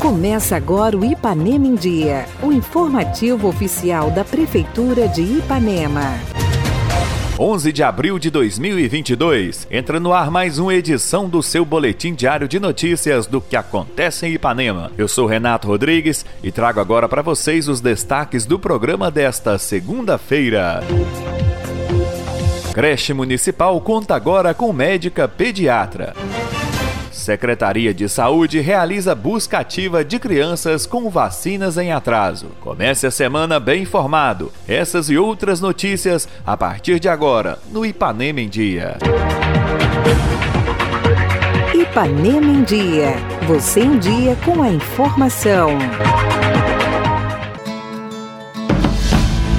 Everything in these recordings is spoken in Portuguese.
Começa agora o Ipanema em Dia, o informativo oficial da Prefeitura de Ipanema. 11 de abril de 2022. Entra no ar mais uma edição do seu boletim diário de notícias do que acontece em Ipanema. Eu sou Renato Rodrigues e trago agora para vocês os destaques do programa desta segunda-feira. Creche Municipal conta agora com médica pediatra. Secretaria de Saúde realiza busca ativa de crianças com vacinas em atraso. Comece a semana bem informado. Essas e outras notícias a partir de agora no Ipanema em Dia. Ipanema em Dia. Você em dia com a informação.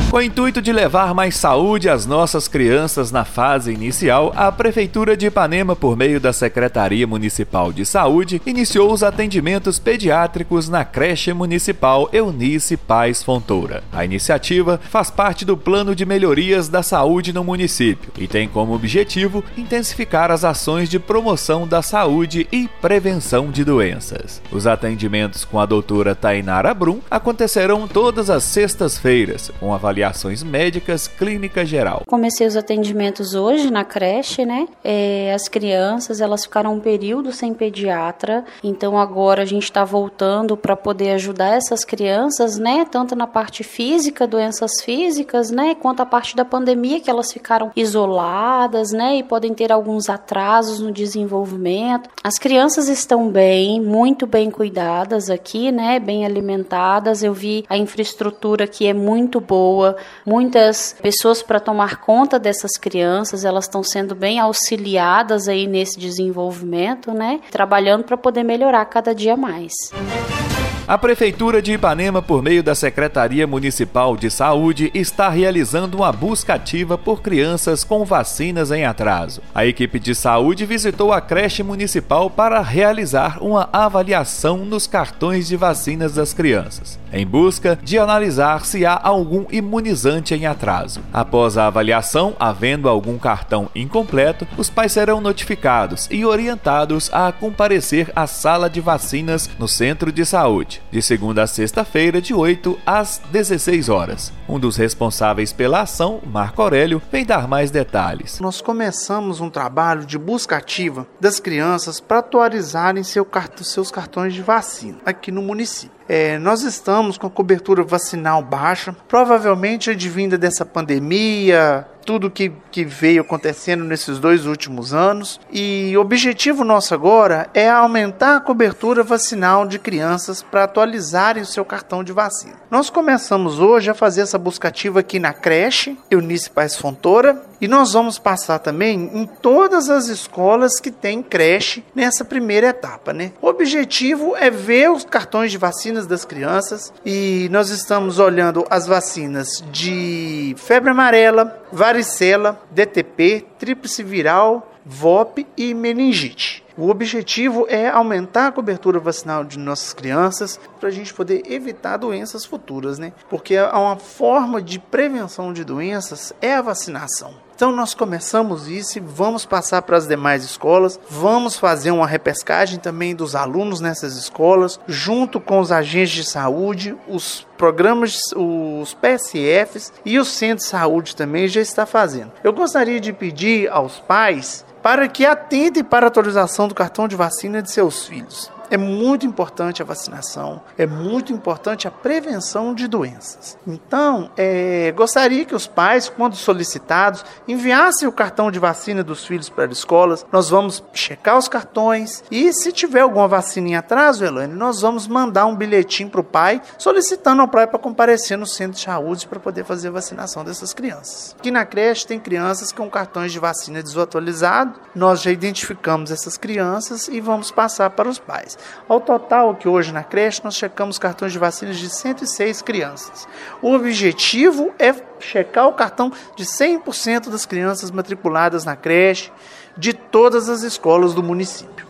Com o intuito de levar mais saúde às nossas crianças na fase inicial, a Prefeitura de Ipanema, por meio da Secretaria Municipal de Saúde, iniciou os atendimentos pediátricos na creche municipal Eunice Paz Fontoura. A iniciativa faz parte do Plano de Melhorias da Saúde no município e tem como objetivo intensificar as ações de promoção da saúde e prevenção de doenças. Os atendimentos com a doutora Tainara Brum acontecerão todas as sextas-feiras, com avaliação avaliações médicas, clínica geral. Comecei os atendimentos hoje na creche, né? É, as crianças elas ficaram um período sem pediatra, então agora a gente está voltando para poder ajudar essas crianças, né? Tanto na parte física, doenças físicas, né? Quanto a parte da pandemia que elas ficaram isoladas, né? E podem ter alguns atrasos no desenvolvimento. As crianças estão bem, muito bem cuidadas aqui, né? Bem alimentadas. Eu vi a infraestrutura que é muito boa muitas pessoas para tomar conta dessas crianças, elas estão sendo bem auxiliadas aí nesse desenvolvimento, né? Trabalhando para poder melhorar cada dia mais. A Prefeitura de Ipanema, por meio da Secretaria Municipal de Saúde, está realizando uma busca ativa por crianças com vacinas em atraso. A equipe de saúde visitou a creche municipal para realizar uma avaliação nos cartões de vacinas das crianças, em busca de analisar se há algum imunizante em atraso. Após a avaliação, havendo algum cartão incompleto, os pais serão notificados e orientados a comparecer à sala de vacinas no centro de saúde de segunda a sexta-feira, de 8 às 16 horas. Um dos responsáveis pela ação, Marco Aurélio, vem dar mais detalhes. Nós começamos um trabalho de busca ativa das crianças para atualizarem seu cart seus cartões de vacina aqui no município. É, nós estamos com a cobertura vacinal baixa, provavelmente advinda dessa pandemia, tudo que, que veio acontecendo nesses dois últimos anos. E o objetivo nosso agora é aumentar a cobertura vacinal de crianças para atualizarem o seu cartão de vacina. Nós começamos hoje a fazer essa buscativa aqui na creche Eunice Paz Fontoura e nós vamos passar também em todas as escolas que tem creche nessa primeira etapa, né? O objetivo é ver os cartões de vacinas das crianças e nós estamos olhando as vacinas de febre amarela, varicela, DTP, tríplice viral, VOP e meningite. O objetivo é aumentar a cobertura vacinal de nossas crianças para a gente poder evitar doenças futuras, né? Porque uma forma de prevenção de doenças é a vacinação. Então nós começamos isso e vamos passar para as demais escolas. Vamos fazer uma repescagem também dos alunos nessas escolas, junto com os agentes de saúde, os programas, os PSFs e o centro de saúde também já está fazendo. Eu gostaria de pedir aos pais para que atentem para a atualização do cartão de vacina de seus filhos. É muito importante a vacinação, é muito importante a prevenção de doenças. Então, é, gostaria que os pais, quando solicitados, enviassem o cartão de vacina dos filhos para as escolas. Nós vamos checar os cartões e, se tiver alguma vacina em atraso, Elaine, nós vamos mandar um bilhetinho para o pai solicitando ao pai para comparecer no centro de saúde para poder fazer a vacinação dessas crianças. Aqui na creche tem crianças com cartões de vacina desatualizados. Nós já identificamos essas crianças e vamos passar para os pais. Ao total, que hoje na creche nós checamos cartões de vacinas de 106 crianças. O objetivo é checar o cartão de 100% das crianças matriculadas na creche de todas as escolas do município.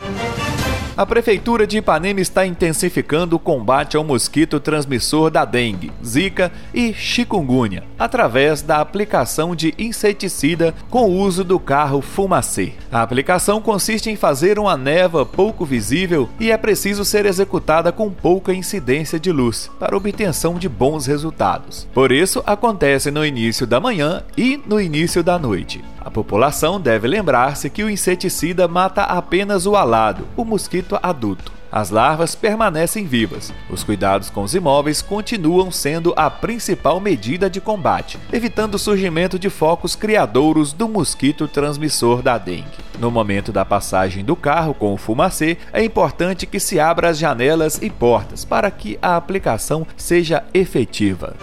A Prefeitura de Ipanema está intensificando o combate ao mosquito transmissor da dengue, zika e chikungunya, através da aplicação de inseticida com o uso do carro Fumacê. A aplicação consiste em fazer uma neva pouco visível e é preciso ser executada com pouca incidência de luz, para obtenção de bons resultados. Por isso, acontece no início da manhã e no início da noite. A população deve lembrar-se que o inseticida mata apenas o alado, o mosquito adulto. As larvas permanecem vivas. Os cuidados com os imóveis continuam sendo a principal medida de combate, evitando o surgimento de focos criadouros do mosquito transmissor da dengue. No momento da passagem do carro com o fumacê, é importante que se abra as janelas e portas para que a aplicação seja efetiva.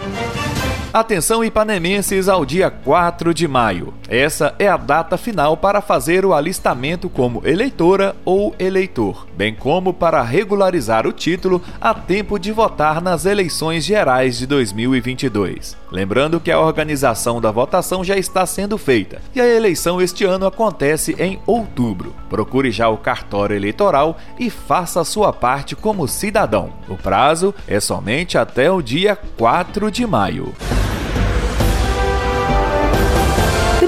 Atenção ipanemenses ao dia 4 de maio. Essa é a data final para fazer o alistamento como eleitora ou eleitor, bem como para regularizar o título a tempo de votar nas eleições gerais de 2022. Lembrando que a organização da votação já está sendo feita e a eleição este ano acontece em outubro. Procure já o cartório eleitoral e faça a sua parte como cidadão. O prazo é somente até o dia 4 de maio.